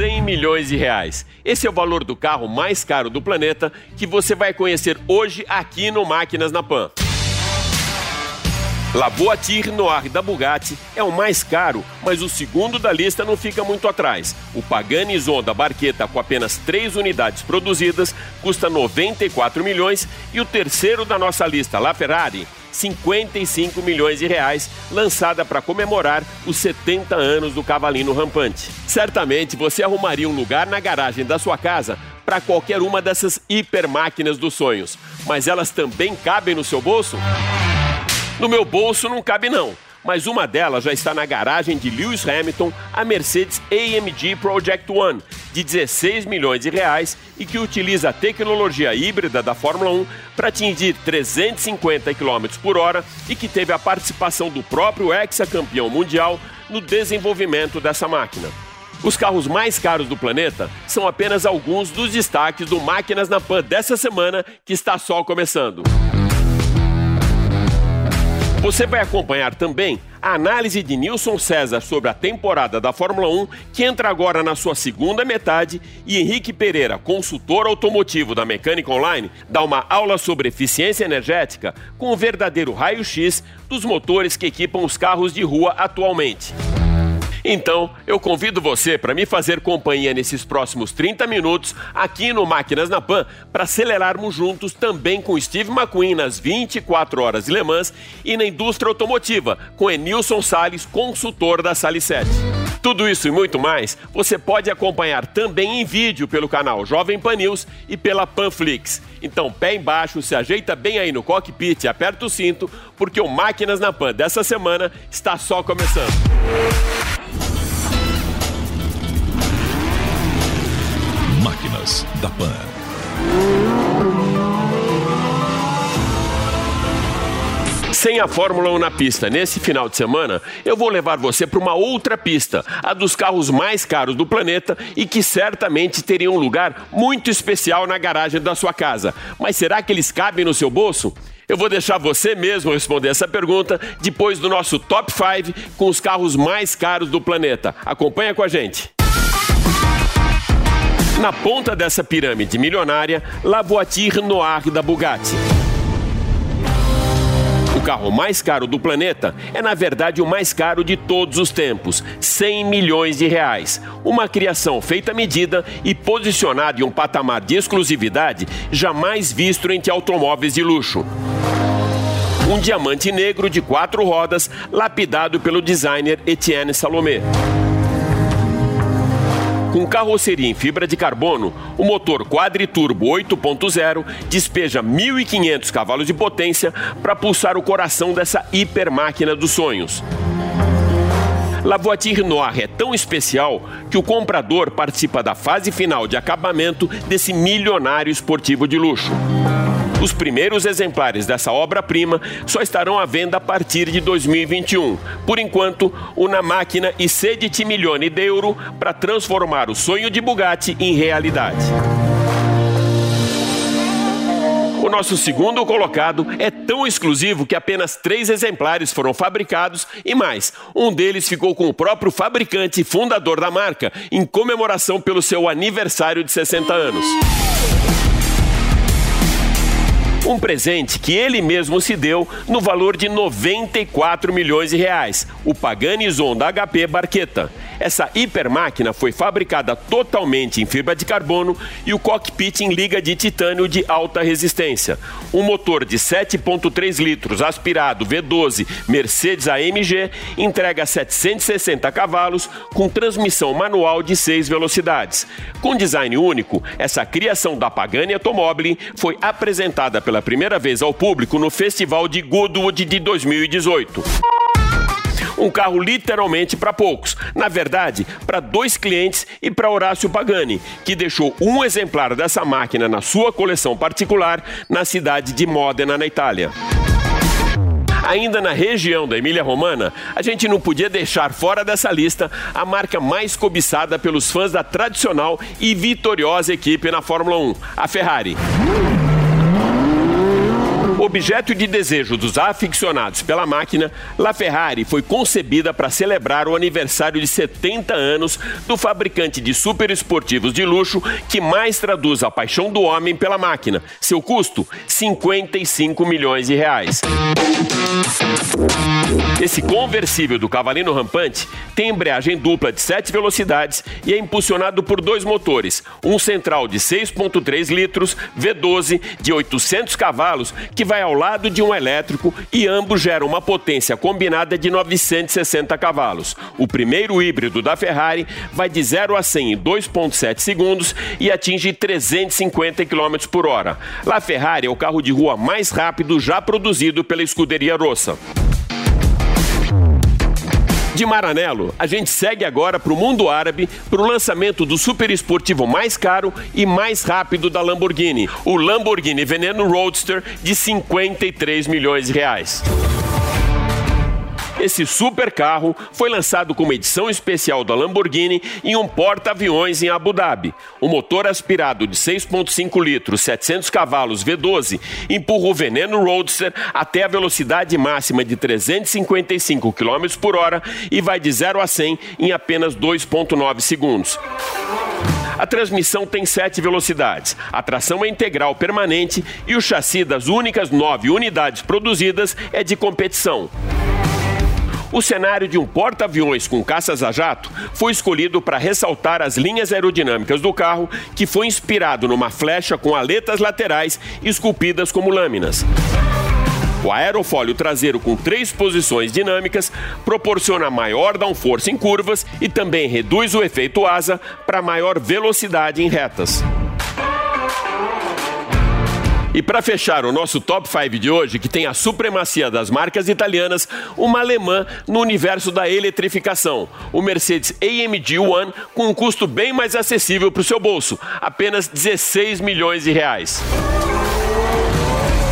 100 milhões de reais. Esse é o valor do carro mais caro do planeta que você vai conhecer hoje aqui no Máquinas na Pan. La Voiture Noir da Bugatti é o mais caro, mas o segundo da lista não fica muito atrás. O Pagani Zonda Barqueta, com apenas três unidades produzidas, custa 94 milhões e o terceiro da nossa lista, La Ferrari, 55 milhões de reais, lançada para comemorar os 70 anos do cavalinho rampante. Certamente você arrumaria um lugar na garagem da sua casa para qualquer uma dessas hiper máquinas dos sonhos, mas elas também cabem no seu bolso? No meu bolso não cabe não, mas uma delas já está na garagem de Lewis Hamilton, a Mercedes AMG Project One, de 16 milhões de reais e que utiliza a tecnologia híbrida da Fórmula 1 para atingir 350 km por hora e que teve a participação do próprio ex-campeão mundial no desenvolvimento dessa máquina. Os carros mais caros do planeta são apenas alguns dos destaques do Máquinas na Pan dessa semana que está só começando. Você vai acompanhar também a análise de Nilson César sobre a temporada da Fórmula 1, que entra agora na sua segunda metade, e Henrique Pereira, consultor automotivo da Mecânica Online, dá uma aula sobre eficiência energética com o verdadeiro raio-x dos motores que equipam os carros de rua atualmente. Então, eu convido você para me fazer companhia nesses próximos 30 minutos aqui no Máquinas na Pan para acelerarmos juntos também com Steve McQueen nas 24 horas de Le Mans e na indústria automotiva com Enilson Sales, consultor da Sale 7. Tudo isso e muito mais você pode acompanhar também em vídeo pelo canal Jovem Pan News e pela Panflix. Então, pé embaixo, se ajeita bem aí no cockpit aperta o cinto, porque o Máquinas na Pan dessa semana está só começando. Máquinas da Pan. Sem a Fórmula 1 na pista nesse final de semana, eu vou levar você para uma outra pista, a dos carros mais caros do planeta e que certamente teria um lugar muito especial na garagem da sua casa. Mas será que eles cabem no seu bolso? Eu vou deixar você mesmo responder essa pergunta depois do nosso top 5 com os carros mais caros do planeta. Acompanha com a gente. Na ponta dessa pirâmide milionária, La Voiture Noir da Bugatti. O carro mais caro do planeta é, na verdade, o mais caro de todos os tempos, 100 milhões de reais. Uma criação feita à medida e posicionada em um patamar de exclusividade jamais visto entre automóveis de luxo. Um diamante negro de quatro rodas, lapidado pelo designer Etienne Salomé. Com carroceria em fibra de carbono, o motor quadriturbo 8.0 despeja 1.500 cavalos de potência para pulsar o coração dessa hiper máquina dos sonhos. La Voiture Noir é tão especial que o comprador participa da fase final de acabamento desse milionário esportivo de luxo. Os primeiros exemplares dessa obra-prima só estarão à venda a partir de 2021. Por enquanto, uma máquina e 16 milhões de euro para transformar o sonho de Bugatti em realidade. O nosso segundo colocado é tão exclusivo que apenas três exemplares foram fabricados e mais, um deles ficou com o próprio fabricante e fundador da marca, em comemoração pelo seu aniversário de 60 anos. Um presente que ele mesmo se deu no valor de 94 milhões de reais, o Pagani Zonda HP Barqueta. Essa hipermáquina foi fabricada totalmente em fibra de carbono e o cockpit em liga de titânio de alta resistência. Um motor de 7.3 litros aspirado V12 Mercedes AMG entrega 760 cavalos com transmissão manual de 6 velocidades. Com design único, essa criação da Pagani Automobile foi apresentada pela primeira vez ao público no Festival de Goodwood de 2018. Um carro literalmente para poucos. Na verdade, para dois clientes e para Horácio Pagani, que deixou um exemplar dessa máquina na sua coleção particular na cidade de Modena, na Itália. Ainda na região da Emília-Romana, a gente não podia deixar fora dessa lista a marca mais cobiçada pelos fãs da tradicional e vitoriosa equipe na Fórmula 1, a Ferrari. Objeto de desejo dos aficionados pela máquina, La Ferrari foi concebida para celebrar o aniversário de 70 anos do fabricante de superesportivos de luxo que mais traduz a paixão do homem pela máquina. Seu custo: 55 milhões de reais. Esse conversível do Cavalino Rampante tem embreagem dupla de 7 velocidades e é impulsionado por dois motores, um central de 6.3 litros V12 de 800 cavalos que vai ao lado de um elétrico e ambos geram uma potência combinada de 960 cavalos. O primeiro híbrido da Ferrari vai de 0 a 100 em 2.7 segundos e atinge 350 km por hora. La Ferrari é o carro de rua mais rápido já produzido pela escuderia Rossa. De Maranello, a gente segue agora para o mundo árabe para o lançamento do super esportivo mais caro e mais rápido da Lamborghini, o Lamborghini Veneno Roadster de 53 milhões de reais. Esse super carro foi lançado como edição especial da Lamborghini em um porta-aviões em Abu Dhabi. O motor aspirado de 6,5 litros, 700 cavalos V12 empurra o Veneno Roadster até a velocidade máxima de 355 km por hora e vai de 0 a 100 em apenas 2,9 segundos. A transmissão tem sete velocidades, a tração é integral permanente e o chassi das únicas nove unidades produzidas é de competição. O cenário de um porta-aviões com caças a jato foi escolhido para ressaltar as linhas aerodinâmicas do carro, que foi inspirado numa flecha com aletas laterais esculpidas como lâminas. O aerofólio traseiro com três posições dinâmicas proporciona maior downforce em curvas e também reduz o efeito asa para maior velocidade em retas. E para fechar o nosso top 5 de hoje, que tem a supremacia das marcas italianas, uma alemã no universo da eletrificação, o Mercedes AMG One, com um custo bem mais acessível para o seu bolso, apenas 16 milhões de reais.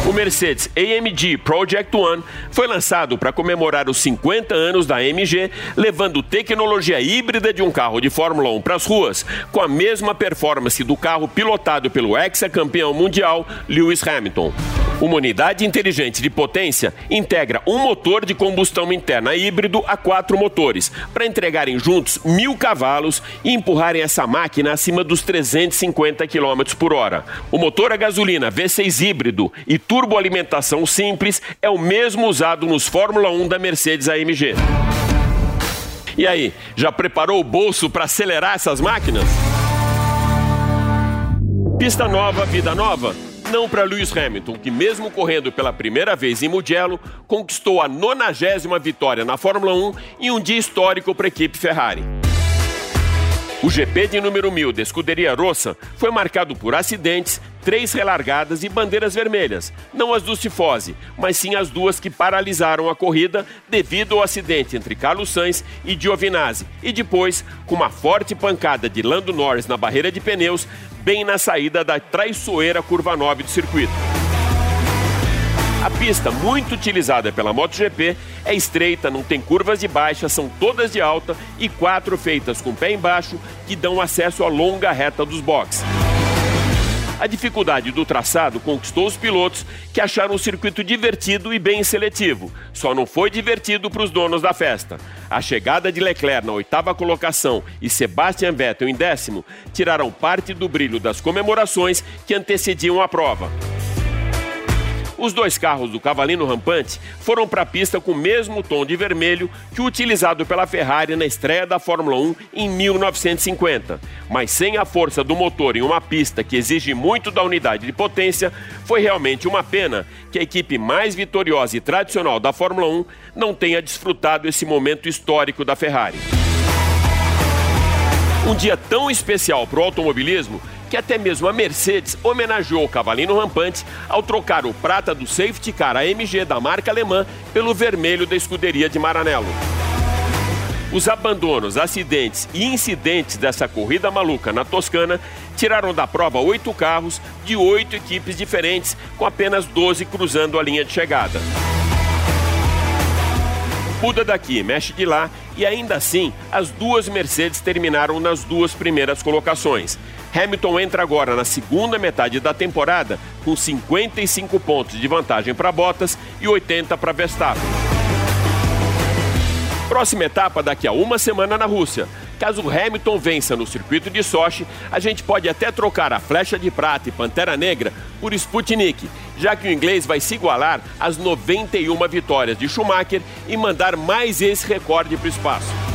O Mercedes AMG Project One foi lançado para comemorar os 50 anos da AMG, levando tecnologia híbrida de um carro de Fórmula 1 para as ruas, com a mesma performance do carro pilotado pelo ex-campeão mundial Lewis Hamilton. Uma unidade inteligente de potência integra um motor de combustão interna híbrido a quatro motores, para entregarem juntos mil cavalos e empurrarem essa máquina acima dos 350 km por hora. O motor a gasolina V6 híbrido e turboalimentação simples é o mesmo usado nos Fórmula 1 da Mercedes AMG. E aí, já preparou o bolso para acelerar essas máquinas? Pista nova, vida nova? Não para Lewis Hamilton, que mesmo correndo pela primeira vez em Mugello, conquistou a nonagésima vitória na Fórmula 1 em um dia histórico para a equipe Ferrari. O GP de número 1000 da escuderia Rossa foi marcado por acidentes, três relargadas e bandeiras vermelhas. Não as do Cifose, mas sim as duas que paralisaram a corrida devido ao acidente entre Carlos Sainz e Giovinazzi. E depois, com uma forte pancada de Lando Norris na barreira de pneus, bem na saída da traiçoeira curva 9 do circuito. A pista, muito utilizada pela MotoGP, é estreita, não tem curvas de baixa, são todas de alta e quatro feitas com pé embaixo que dão acesso à longa reta dos boxes. A dificuldade do traçado conquistou os pilotos que acharam o circuito divertido e bem seletivo. Só não foi divertido para os donos da festa. A chegada de Leclerc na oitava colocação e Sebastian Vettel em décimo tiraram parte do brilho das comemorações que antecediam a prova. Os dois carros do Cavalino Rampante foram para a pista com o mesmo tom de vermelho que o utilizado pela Ferrari na estreia da Fórmula 1 em 1950. Mas sem a força do motor em uma pista que exige muito da unidade de potência, foi realmente uma pena que a equipe mais vitoriosa e tradicional da Fórmula 1 não tenha desfrutado esse momento histórico da Ferrari. Um dia tão especial para o automobilismo que até mesmo a Mercedes homenageou o Cavalino Rampante ao trocar o prata do safety car AMG da marca alemã pelo vermelho da escuderia de Maranello. Os abandonos, acidentes e incidentes dessa corrida maluca na Toscana tiraram da prova oito carros de oito equipes diferentes, com apenas 12 cruzando a linha de chegada. Muda daqui, mexe de lá e ainda assim as duas Mercedes terminaram nas duas primeiras colocações. Hamilton entra agora na segunda metade da temporada com 55 pontos de vantagem para Bottas e 80 para Verstappen. Próxima etapa daqui a uma semana na Rússia. Caso Hamilton vença no circuito de Sochi, a gente pode até trocar a flecha de prata e pantera negra por Sputnik, já que o inglês vai se igualar às 91 vitórias de Schumacher e mandar mais esse recorde para o espaço.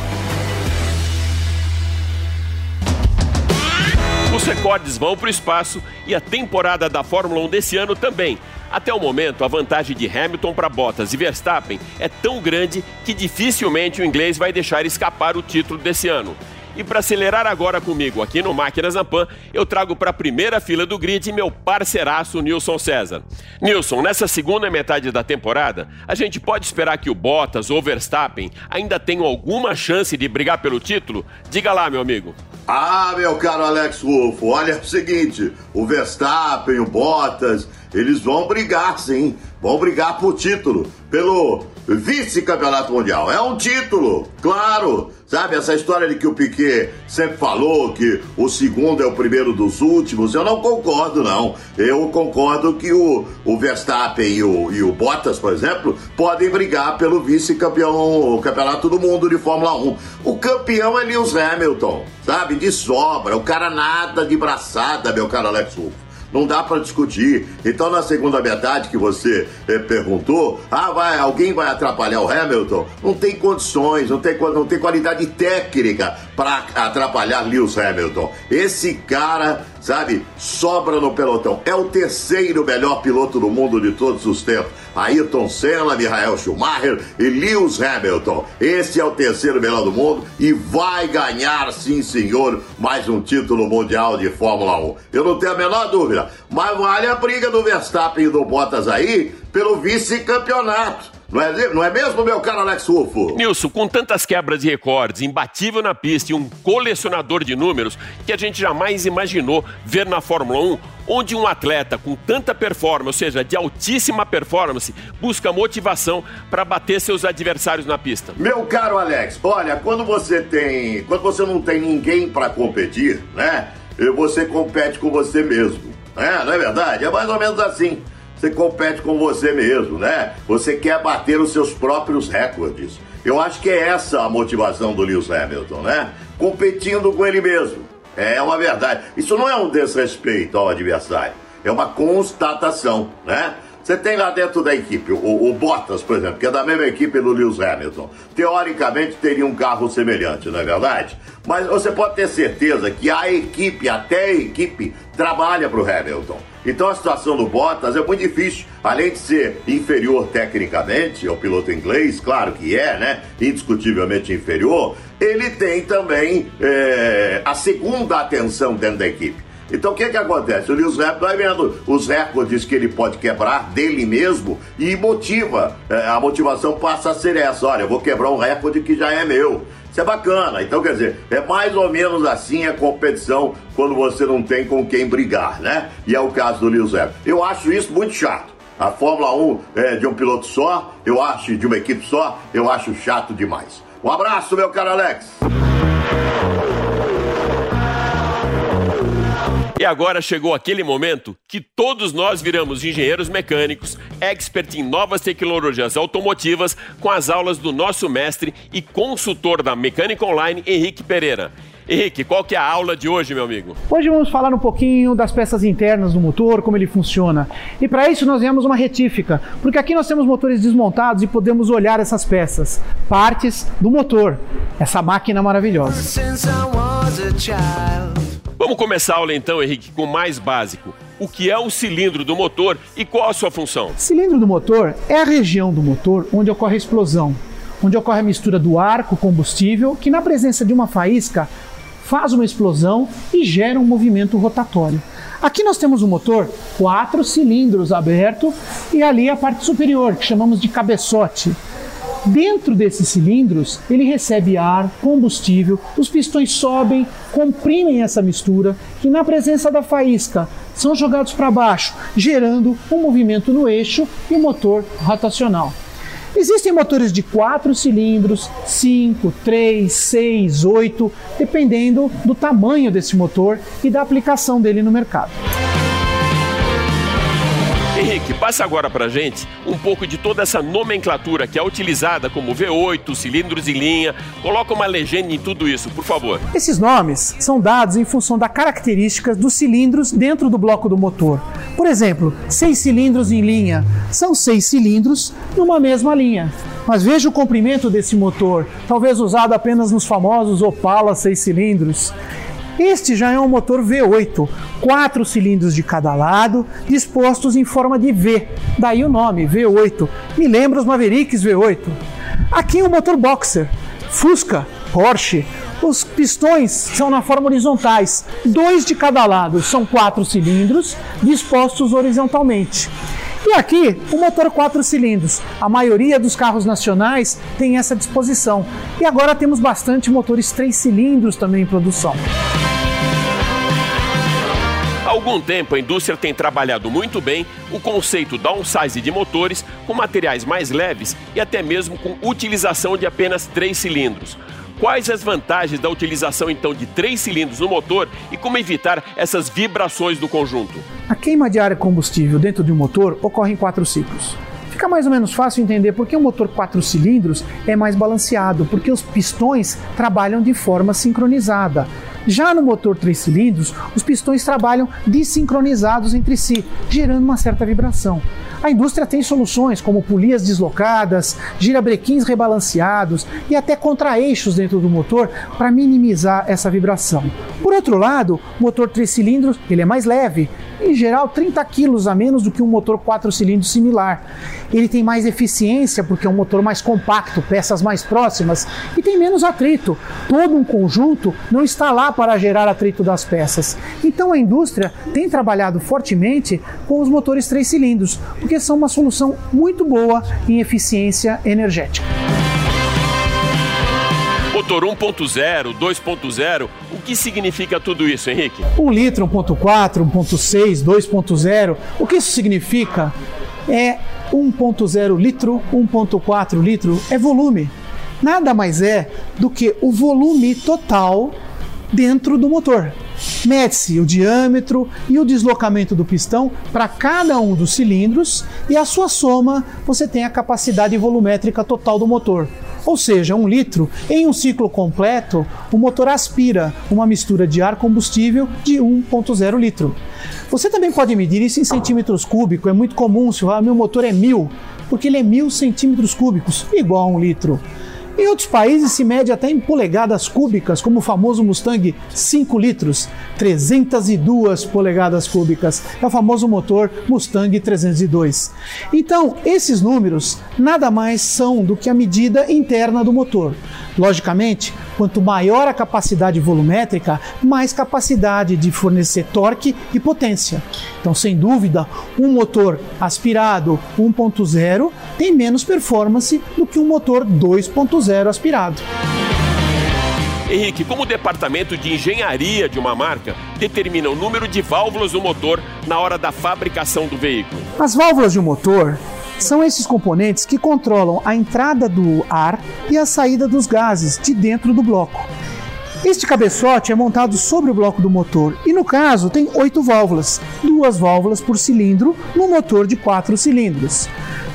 Os recordes vão para o espaço e a temporada da Fórmula 1 desse ano também. Até o momento, a vantagem de Hamilton para Bottas e Verstappen é tão grande que dificilmente o inglês vai deixar escapar o título desse ano. E para acelerar agora comigo aqui no Máquinas na Pan, eu trago para a primeira fila do grid meu parceiraço Nilson César. Nilson, nessa segunda metade da temporada, a gente pode esperar que o Bottas ou Verstappen ainda tenham alguma chance de brigar pelo título? Diga lá, meu amigo. Ah, meu caro Alex Rufo, olha o seguinte: o Verstappen, o Bottas, eles vão brigar sim, vão brigar por título, pelo vice-campeonato mundial. É um título, claro. Sabe, essa história de que o Piquet sempre falou que o segundo é o primeiro dos últimos, eu não concordo, não. Eu concordo que o, o Verstappen e o, e o Bottas, por exemplo, podem brigar pelo vice-campeão, campeonato do mundo de Fórmula 1. O campeão é Lewis Hamilton, sabe, de sobra. O cara nada de braçada, meu caro Alex Wolff não dá para discutir. Então, na segunda metade que você eh, perguntou, ah, vai, alguém vai atrapalhar o Hamilton? Não tem condições, não tem, não tem qualidade técnica para atrapalhar Lewis Hamilton. Esse cara, sabe, sobra no pelotão. É o terceiro melhor piloto do mundo de todos os tempos. Ayrton Senna, Michael Schumacher e Lewis Hamilton. Esse é o terceiro melhor do mundo e vai ganhar, sim senhor, mais um título mundial de Fórmula 1. Eu não tenho a menor dúvida. Mas vale a briga do Verstappen e do Bottas aí pelo vice-campeonato. Não é, não é mesmo, meu caro Alex Rufo? Nilson, com tantas quebras de recordes, imbatível na pista e um colecionador de números que a gente jamais imaginou ver na Fórmula 1, onde um atleta com tanta performance, ou seja, de altíssima performance, busca motivação para bater seus adversários na pista. Meu caro Alex, olha, quando você tem, quando você não tem ninguém para competir, né? Você compete com você mesmo. É, não é verdade? É mais ou menos assim você compete com você mesmo, né? Você quer bater os seus próprios recordes. Eu acho que é essa a motivação do Lewis Hamilton, né? Competindo com ele mesmo. É uma verdade. Isso não é um desrespeito ao adversário, é uma constatação, né? Você tem lá dentro da equipe o, o, Bottas, por exemplo, que é da mesma equipe do Lewis Hamilton. Teoricamente teria um carro semelhante, não é verdade? Mas você pode ter certeza que a equipe, até a equipe, trabalha para o Hamilton. Então a situação do Bottas é muito difícil. Além de ser inferior tecnicamente ao piloto inglês, claro que é, né? Indiscutivelmente inferior, ele tem também é, a segunda atenção dentro da equipe. Então o que que acontece? O Lewis Hamilton vai vendo os recordes que ele pode quebrar dele mesmo e motiva. É, a motivação passa a ser essa: olha, eu vou quebrar um recorde que já é meu. Isso é bacana. Então, quer dizer, é mais ou menos assim a competição quando você não tem com quem brigar, né? E é o caso do Lewis Hamilton. Eu acho isso muito chato. A Fórmula 1 é de um piloto só, eu acho de uma equipe só, eu acho chato demais. Um abraço, meu caro Alex. E agora chegou aquele momento que todos nós viramos engenheiros mecânicos, expert em novas tecnologias automotivas, com as aulas do nosso mestre e consultor da Mecânica Online, Henrique Pereira. Henrique, qual que é a aula de hoje, meu amigo? Hoje vamos falar um pouquinho das peças internas do motor, como ele funciona. E para isso nós viemos uma retífica, porque aqui nós temos motores desmontados e podemos olhar essas peças, partes do motor, essa máquina maravilhosa. Vamos começar a aula então, Henrique, com o mais básico. O que é o cilindro do motor e qual a sua função? Cilindro do motor é a região do motor onde ocorre a explosão, onde ocorre a mistura do ar com combustível, que na presença de uma faísca faz uma explosão e gera um movimento rotatório. Aqui nós temos o motor, quatro cilindros aberto e ali a parte superior, que chamamos de cabeçote. Dentro desses cilindros, ele recebe ar, combustível, os pistões sobem, comprimem essa mistura e, na presença da faísca, são jogados para baixo, gerando um movimento no eixo e o motor rotacional. Existem motores de 4 cilindros, 5, 3, 6, 8, dependendo do tamanho desse motor e da aplicação dele no mercado. Henrique, passa agora pra gente um pouco de toda essa nomenclatura que é utilizada como V8, cilindros em linha. Coloca uma legenda em tudo isso, por favor. Esses nomes são dados em função da características dos cilindros dentro do bloco do motor. Por exemplo, seis cilindros em linha são seis cilindros numa mesma linha. Mas veja o comprimento desse motor, talvez usado apenas nos famosos Opala seis cilindros. Este já é um motor V8, quatro cilindros de cada lado, dispostos em forma de V, daí o nome V8. Me lembra os Mavericks V8. Aqui o um motor Boxer, Fusca, Porsche. Os pistões são na forma horizontais, dois de cada lado, são quatro cilindros dispostos horizontalmente. E aqui, o motor 4 cilindros. A maioria dos carros nacionais tem essa disposição. E agora temos bastante motores 3 cilindros também em produção. Há algum tempo, a indústria tem trabalhado muito bem o conceito downsize de motores com materiais mais leves e até mesmo com utilização de apenas três cilindros. Quais as vantagens da utilização então de três cilindros no motor e como evitar essas vibrações do conjunto? A queima de ar combustível dentro de um motor ocorre em quatro ciclos. Fica mais ou menos fácil entender por que um motor quatro cilindros é mais balanceado, porque os pistões trabalham de forma sincronizada. Já no motor três cilindros, os pistões trabalham desincronizados entre si, gerando uma certa vibração. A indústria tem soluções como polias deslocadas, girabrequins rebalanceados e até contraeixos dentro do motor para minimizar essa vibração. Por outro lado, o motor 3 cilindros ele é mais leve, em geral 30 quilos a menos do que um motor 4 cilindros similar. Ele tem mais eficiência porque é um motor mais compacto, peças mais próximas e tem menos atrito. Todo um conjunto não está lá para gerar atrito das peças. Então a indústria tem trabalhado fortemente com os motores 3 cilindros, porque são uma solução muito boa em eficiência energética. Motor 1.0, 2.0, o que significa tudo isso, Henrique? 1 litro, 1.4, 1.6, 2.0, o que isso significa? É 1.0 litro, 1.4 litro, é volume. Nada mais é do que o volume total dentro do motor. Mede-se o diâmetro e o deslocamento do pistão para cada um dos cilindros e a sua soma você tem a capacidade volumétrica total do motor. Ou seja, um litro, em um ciclo completo, o motor aspira uma mistura de ar combustível de 1,0 litro. Você também pode medir isso em centímetros cúbicos, é muito comum se falar meu motor é mil, porque ele é mil centímetros cúbicos, igual a um litro. Em outros países se mede até em polegadas cúbicas, como o famoso Mustang 5 litros, 302 polegadas cúbicas. É o famoso motor Mustang 302. Então, esses números nada mais são do que a medida interna do motor. Logicamente, quanto maior a capacidade volumétrica, mais capacidade de fornecer torque e potência. Então, sem dúvida, um motor aspirado 1.0 tem menos performance do que um motor 2.0 aspirado. Henrique, como o departamento de engenharia de uma marca determina o número de válvulas do motor na hora da fabricação do veículo? As válvulas de um motor são esses componentes que controlam a entrada do ar e a saída dos gases de dentro do bloco. Este cabeçote é montado sobre o bloco do motor e, no caso, tem oito válvulas, duas válvulas por cilindro no motor de quatro cilindros.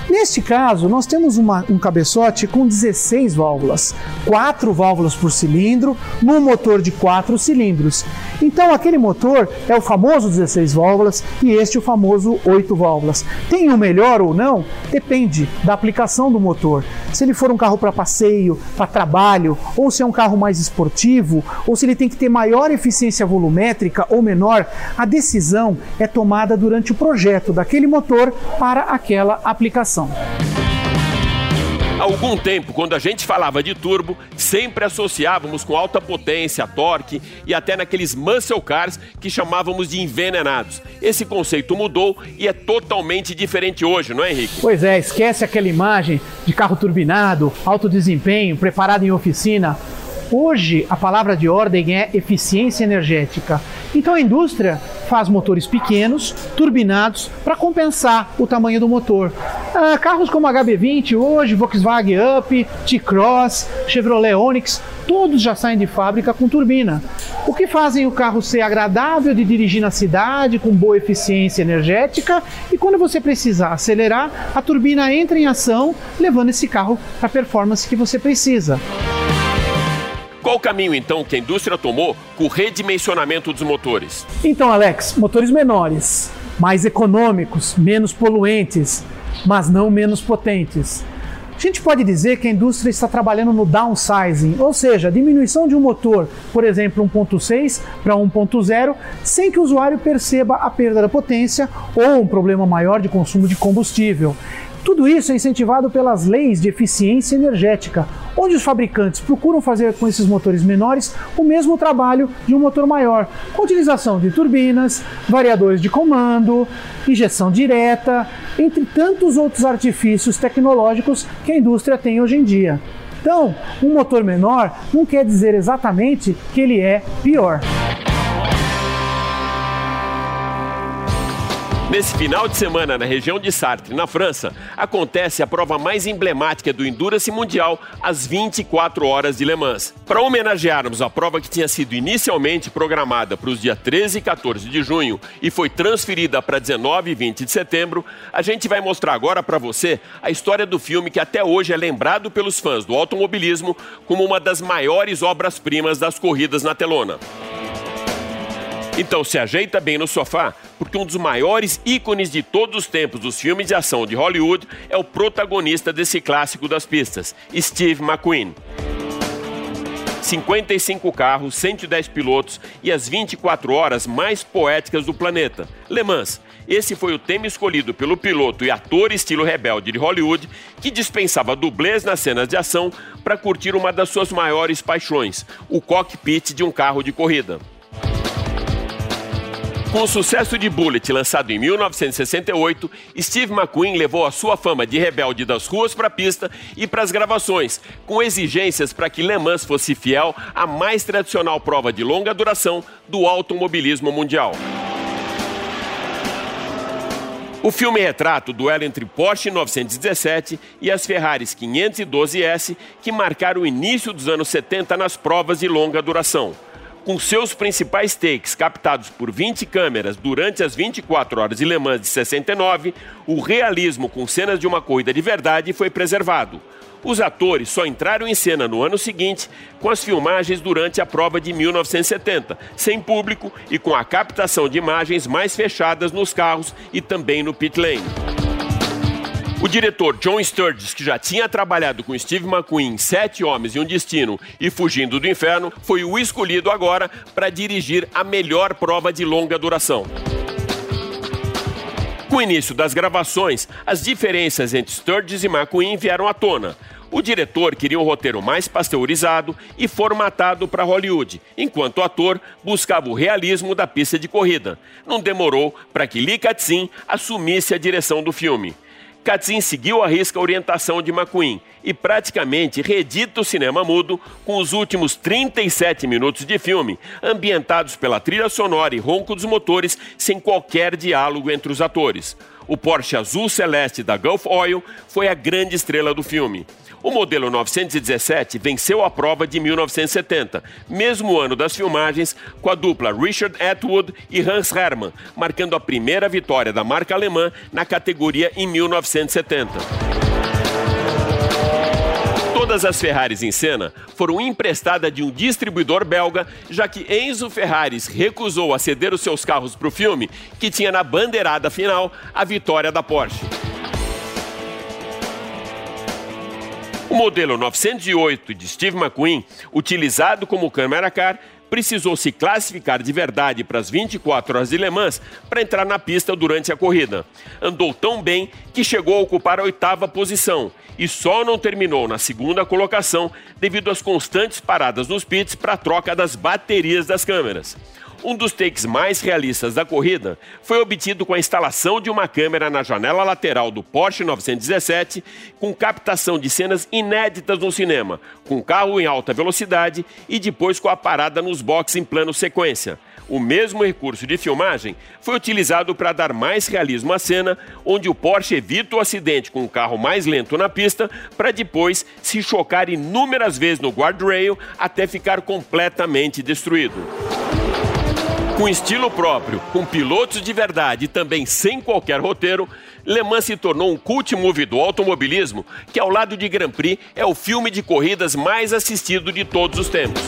Neste caso, nós temos uma, um cabeçote com 16 válvulas, 4 válvulas por cilindro, num motor de 4 cilindros. Então, aquele motor é o famoso 16 válvulas e este o famoso 8 válvulas. Tem o um melhor ou não? Depende da aplicação do motor. Se ele for um carro para passeio, para trabalho, ou se é um carro mais esportivo, ou se ele tem que ter maior eficiência volumétrica ou menor, a decisão é tomada durante o projeto daquele motor para aquela aplicação. Há algum tempo, quando a gente falava de turbo, sempre associávamos com alta potência, torque e até naqueles muscle cars que chamávamos de envenenados. Esse conceito mudou e é totalmente diferente hoje, não é, Henrique? Pois é, esquece aquela imagem de carro turbinado, alto desempenho, preparado em oficina. Hoje, a palavra de ordem é eficiência energética. Então a indústria faz motores pequenos, turbinados, para compensar o tamanho do motor. Ah, carros como HB20 hoje, Volkswagen Up, T-Cross, Chevrolet Onix, todos já saem de fábrica com turbina. O que fazem o carro ser agradável de dirigir na cidade, com boa eficiência energética, e quando você precisar acelerar, a turbina entra em ação, levando esse carro para a performance que você precisa. Qual o caminho, então, que a indústria tomou com o redimensionamento dos motores? Então, Alex, motores menores, mais econômicos, menos poluentes, mas não menos potentes. A gente pode dizer que a indústria está trabalhando no downsizing, ou seja, diminuição de um motor, por exemplo, 1.6 para 1.0, sem que o usuário perceba a perda da potência ou um problema maior de consumo de combustível. Tudo isso é incentivado pelas leis de eficiência energética, onde os fabricantes procuram fazer com esses motores menores o mesmo trabalho de um motor maior, com utilização de turbinas, variadores de comando, injeção direta, entre tantos outros artifícios tecnológicos que a indústria tem hoje em dia. Então, um motor menor não quer dizer exatamente que ele é pior. Nesse final de semana, na região de Sartre, na França, acontece a prova mais emblemática do Endurance Mundial, as 24 horas de Le Mans. Para homenagearmos a prova que tinha sido inicialmente programada para os dias 13 e 14 de junho e foi transferida para 19 e 20 de setembro, a gente vai mostrar agora para você a história do filme que até hoje é lembrado pelos fãs do automobilismo como uma das maiores obras-primas das corridas na telona. Então se ajeita bem no sofá, porque um dos maiores ícones de todos os tempos dos filmes de ação de Hollywood é o protagonista desse clássico das pistas, Steve McQueen. 55 carros, 110 pilotos e as 24 horas mais poéticas do planeta. Le Mans. Esse foi o tema escolhido pelo piloto e ator estilo rebelde de Hollywood, que dispensava dublês nas cenas de ação para curtir uma das suas maiores paixões, o cockpit de um carro de corrida. Com o sucesso de Bullet, lançado em 1968, Steve McQueen levou a sua fama de rebelde das ruas para a pista e para as gravações, com exigências para que Le Mans fosse fiel à mais tradicional prova de longa duração do automobilismo mundial. O filme retrata o duelo entre Porsche 917 e as Ferraris 512S, que marcaram o início dos anos 70 nas provas de longa duração com seus principais takes captados por 20 câmeras durante as 24 horas de Le Mans de 69, o realismo com cenas de uma corrida de verdade foi preservado. Os atores só entraram em cena no ano seguinte com as filmagens durante a prova de 1970, sem público e com a captação de imagens mais fechadas nos carros e também no pit lane. O diretor John Sturges, que já tinha trabalhado com Steve McQueen em Sete Homens e um Destino e Fugindo do Inferno, foi o escolhido agora para dirigir a melhor prova de longa duração. Com o início das gravações, as diferenças entre Sturges e McQueen vieram à tona. O diretor queria um roteiro mais pasteurizado e formatado para Hollywood, enquanto o ator buscava o realismo da pista de corrida. Não demorou para que Lee Katzin assumisse a direção do filme. Katzin seguiu a risca a orientação de McQueen e praticamente reedita o cinema mudo com os últimos 37 minutos de filme, ambientados pela trilha sonora e ronco dos motores, sem qualquer diálogo entre os atores. O Porsche azul celeste da Gulf Oil foi a grande estrela do filme. O modelo 917 venceu a prova de 1970, mesmo ano das filmagens, com a dupla Richard Atwood e Hans Hermann, marcando a primeira vitória da marca alemã na categoria em 1970. Todas as Ferraris em cena foram emprestadas de um distribuidor belga, já que Enzo Ferraris recusou a ceder os seus carros para o filme, que tinha na bandeirada final a vitória da Porsche. O modelo 908 de Steve McQueen, utilizado como câmera car, precisou se classificar de verdade para as 24 horas de Le Mans para entrar na pista durante a corrida. Andou tão bem que chegou a ocupar a oitava posição e só não terminou na segunda colocação devido às constantes paradas nos pits para a troca das baterias das câmeras. Um dos takes mais realistas da corrida foi obtido com a instalação de uma câmera na janela lateral do Porsche 917, com captação de cenas inéditas no cinema, com o carro em alta velocidade e depois com a parada nos boxes em plano sequência. O mesmo recurso de filmagem foi utilizado para dar mais realismo à cena, onde o Porsche evita o acidente com o carro mais lento na pista, para depois se chocar inúmeras vezes no guardrail até ficar completamente destruído. Com estilo próprio, com pilotos de verdade e também sem qualquer roteiro, Le Mans se tornou um cult movie do automobilismo que, ao lado de Grand Prix, é o filme de corridas mais assistido de todos os tempos.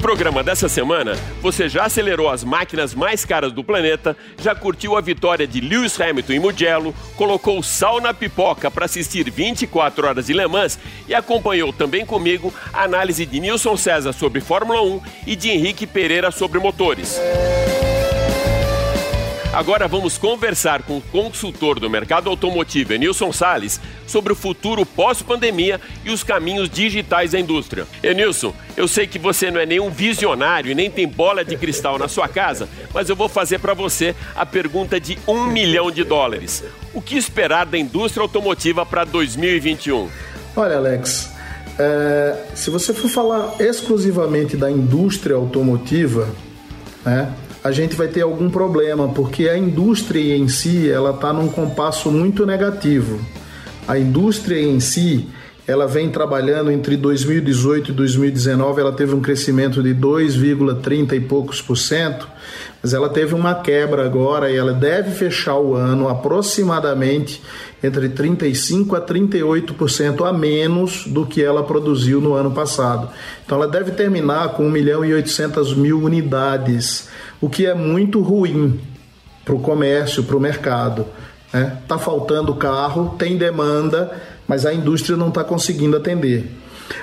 Programa dessa semana, você já acelerou as máquinas mais caras do planeta, já curtiu a vitória de Lewis Hamilton em Mugello, colocou sal na pipoca para assistir 24 horas de Le Mans e acompanhou também comigo a análise de Nilson César sobre Fórmula 1 e de Henrique Pereira sobre motores. Agora vamos conversar com o consultor do mercado automotivo, Enilson Sales, sobre o futuro pós-pandemia e os caminhos digitais da indústria. Enilson, eu sei que você não é nenhum visionário e nem tem bola de cristal na sua casa, mas eu vou fazer para você a pergunta de um milhão de dólares. O que esperar da indústria automotiva para 2021? Olha, Alex, é, se você for falar exclusivamente da indústria automotiva, né? A gente vai ter algum problema, porque a indústria em si ela está num compasso muito negativo. A indústria em si ela vem trabalhando entre 2018 e 2019, ela teve um crescimento de 2,30 e poucos por cento, mas ela teve uma quebra agora e ela deve fechar o ano aproximadamente entre 35 a 38% a menos do que ela produziu no ano passado. Então ela deve terminar com 1 milhão e 800 mil unidades o que é muito ruim para o comércio, para o mercado. Está né? Tá faltando carro, tem demanda, mas a indústria não está conseguindo atender.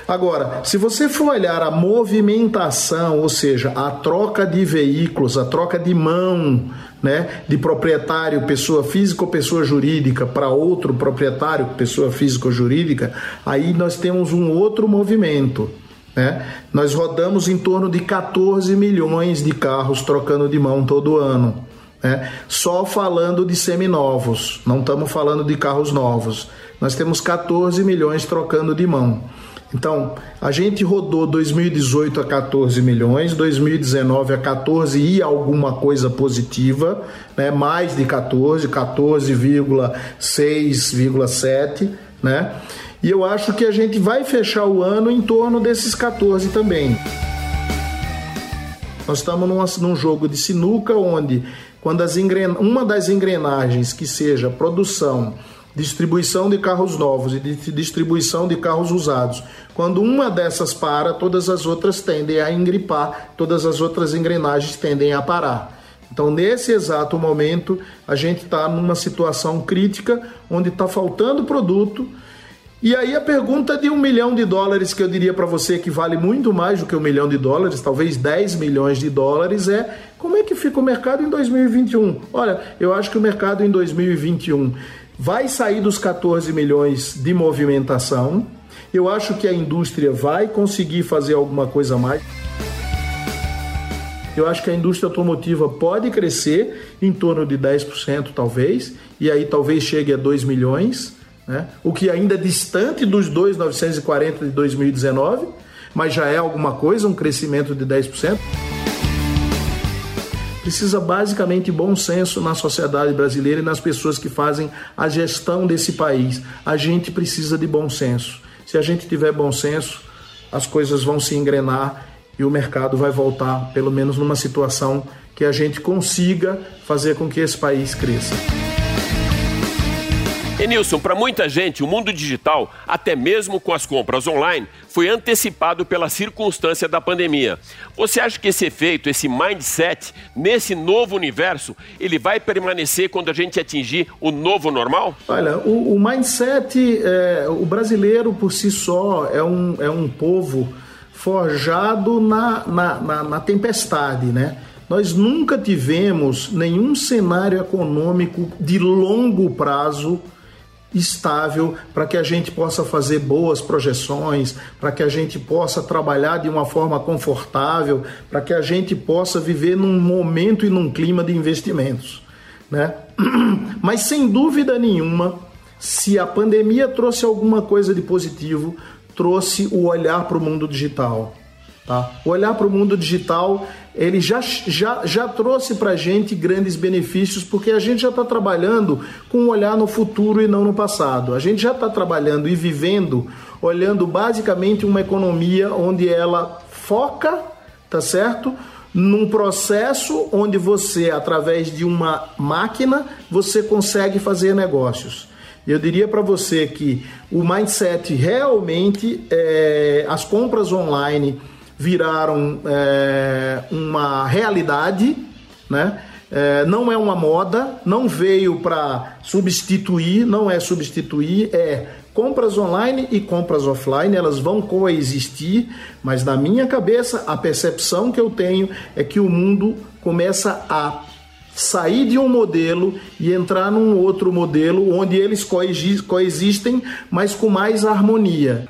Agora, se você for olhar a movimentação, ou seja, a troca de veículos, a troca de mão, né, de proprietário, pessoa física ou pessoa jurídica, para outro proprietário, pessoa física ou jurídica, aí nós temos um outro movimento. Né? Nós rodamos em torno de 14 milhões de carros trocando de mão todo ano. Né? Só falando de seminovos, não estamos falando de carros novos. Nós temos 14 milhões trocando de mão. Então, a gente rodou 2018 a 14 milhões, 2019 a 14 e alguma coisa positiva, né? mais de 14, 14,6,7, né? E eu acho que a gente vai fechar o ano em torno desses 14 também. Nós estamos numa, num jogo de sinuca onde, quando as engren... uma das engrenagens que seja produção, distribuição de carros novos e de distribuição de carros usados, quando uma dessas para, todas as outras tendem a engripar, todas as outras engrenagens tendem a parar. Então, nesse exato momento, a gente está numa situação crítica onde está faltando produto e aí a pergunta de um milhão de dólares, que eu diria para você que vale muito mais do que um milhão de dólares, talvez 10 milhões de dólares, é como é que fica o mercado em 2021? Olha, eu acho que o mercado em 2021 vai sair dos 14 milhões de movimentação. Eu acho que a indústria vai conseguir fazer alguma coisa a mais. Eu acho que a indústria automotiva pode crescer em torno de 10%, talvez, e aí talvez chegue a 2 milhões né? o que ainda é distante dos 2,940 de 2019, mas já é alguma coisa, um crescimento de 10%. Precisa basicamente bom senso na sociedade brasileira e nas pessoas que fazem a gestão desse país. A gente precisa de bom senso. Se a gente tiver bom senso, as coisas vão se engrenar e o mercado vai voltar, pelo menos numa situação que a gente consiga fazer com que esse país cresça. Enilson, para muita gente, o mundo digital, até mesmo com as compras online, foi antecipado pela circunstância da pandemia. Você acha que esse efeito, esse mindset, nesse novo universo, ele vai permanecer quando a gente atingir o novo normal? Olha, o, o mindset, é, o brasileiro por si só é um, é um povo forjado na, na, na, na tempestade, né? Nós nunca tivemos nenhum cenário econômico de longo prazo estável para que a gente possa fazer boas projeções, para que a gente possa trabalhar de uma forma confortável, para que a gente possa viver num momento e num clima de investimentos, né? Mas sem dúvida nenhuma, se a pandemia trouxe alguma coisa de positivo, trouxe o olhar para o mundo digital. Tá? Olhar para o mundo digital ele já, já, já trouxe para a gente grandes benefícios, porque a gente já está trabalhando com um olhar no futuro e não no passado. A gente já está trabalhando e vivendo olhando basicamente uma economia onde ela foca, tá certo? Num processo onde você, através de uma máquina, você consegue fazer negócios. Eu diria para você que o mindset realmente, é, as compras online viraram é, uma realidade, né? É, não é uma moda, não veio para substituir, não é substituir, é compras online e compras offline, elas vão coexistir, mas na minha cabeça, a percepção que eu tenho é que o mundo começa a sair de um modelo e entrar num outro modelo onde eles coexistem, mas com mais harmonia.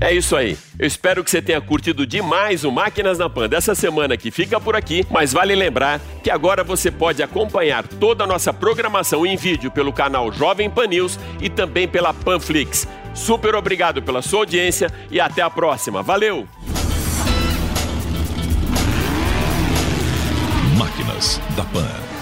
É isso aí. Eu espero que você tenha curtido demais o Máquinas na Pan dessa semana que fica por aqui, mas vale lembrar que agora você pode acompanhar toda a nossa programação em vídeo pelo canal Jovem Pan News e também pela Panflix. Super obrigado pela sua audiência e até a próxima. Valeu! Máquinas da Pan.